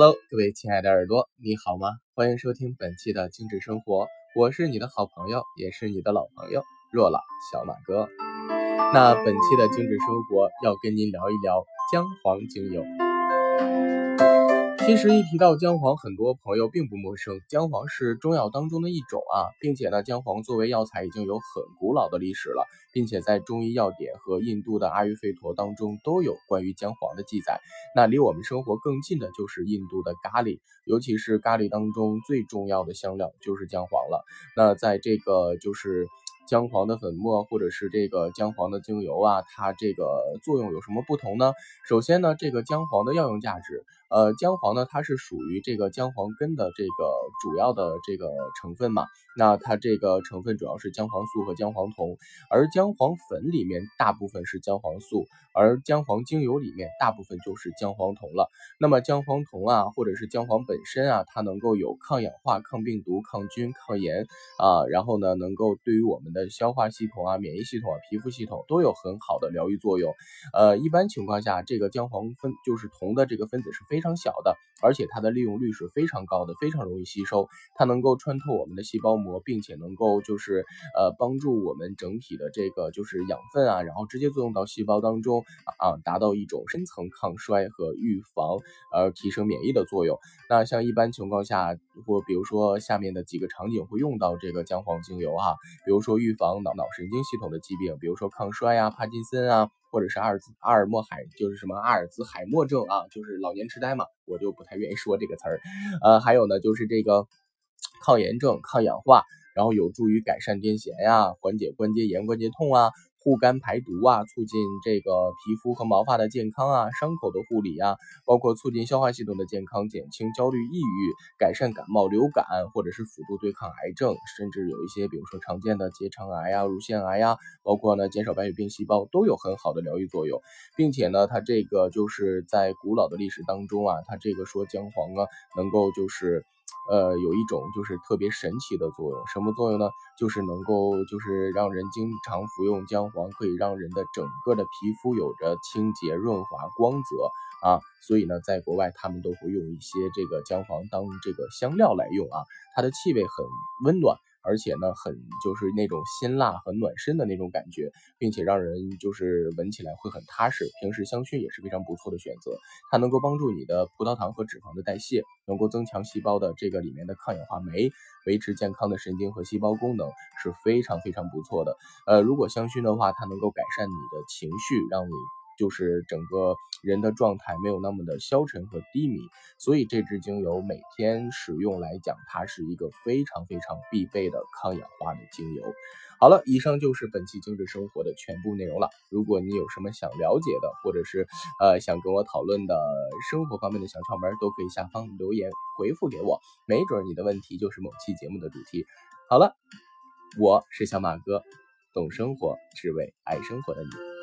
Hello，各位亲爱的耳朵，你好吗？欢迎收听本期的精致生活，我是你的好朋友，也是你的老朋友若老小马哥。那本期的精致生活要跟您聊一聊姜黄精油。其实一提到姜黄，很多朋友并不陌生。姜黄是中药当中的一种啊，并且呢，姜黄作为药材已经有很古老的历史了，并且在中医药典和印度的阿育吠陀当中都有关于姜黄的记载。那离我们生活更近的就是印度的咖喱，尤其是咖喱当中最重要的香料就是姜黄了。那在这个就是。姜黄的粉末或者是这个姜黄的精油啊，它这个作用有什么不同呢？首先呢，这个姜黄的药用价值，呃，姜黄呢它是属于这个姜黄根的这个主要的这个成分嘛，那它这个成分主要是姜黄素和姜黄酮，而姜黄粉里面大部分是姜黄素，而姜黄精油里面大部分就是姜黄酮了。那么姜黄酮啊，或者是姜黄本身啊，它能够有抗氧化、抗病毒、抗菌、抗炎啊，然后呢，能够对于我们的消化系统啊、免疫系统啊、皮肤系统都有很好的疗愈作用。呃，一般情况下，这个姜黄分就是铜的这个分子是非常小的，而且它的利用率是非常高的，非常容易吸收。它能够穿透我们的细胞膜，并且能够就是呃帮助我们整体的这个就是养分啊，然后直接作用到细胞当中啊，达到一种深层抗衰和预防，呃提升免疫的作用。那像一般情况下，或比如说下面的几个场景会用到这个姜黄精油哈，比如说预预防脑脑神经系统的疾病，比如说抗衰啊、帕金森啊，或者是阿尔兹阿尔默海，就是什么阿尔兹海默症啊，就是老年痴呆嘛，我就不太愿意说这个词儿。呃，还有呢，就是这个抗炎症、抗氧化，然后有助于改善癫痫呀，缓解关节炎、关节痛啊。护肝排毒啊，促进这个皮肤和毛发的健康啊，伤口的护理啊，包括促进消化系统的健康，减轻焦虑、抑郁，改善感冒、流感，或者是辅助对抗癌症，甚至有一些，比如说常见的结肠癌呀、乳腺癌呀，包括呢减少白血病细胞，都有很好的疗愈作用，并且呢，它这个就是在古老的历史当中啊，它这个说姜黄啊，能够就是。呃，有一种就是特别神奇的作用，什么作用呢？就是能够就是让人经常服用姜黄，可以让人的整个的皮肤有着清洁、润滑、光泽啊。所以呢，在国外他们都会用一些这个姜黄当这个香料来用啊，它的气味很温暖。而且呢，很就是那种辛辣和暖身的那种感觉，并且让人就是闻起来会很踏实。平时香薰也是非常不错的选择，它能够帮助你的葡萄糖和脂肪的代谢，能够增强细胞的这个里面的抗氧化酶，维持健康的神经和细胞功能是非常非常不错的。呃，如果香薰的话，它能够改善你的情绪，让你。就是整个人的状态没有那么的消沉和低迷，所以这支精油每天使用来讲，它是一个非常非常必备的抗氧化的精油。好了，以上就是本期精致生活的全部内容了。如果你有什么想了解的，或者是呃想跟我讨论的生活方面的小窍门，都可以下方留言回复给我，没准你的问题就是某期节目的主题。好了，我是小马哥，懂生活，只为爱生活的你。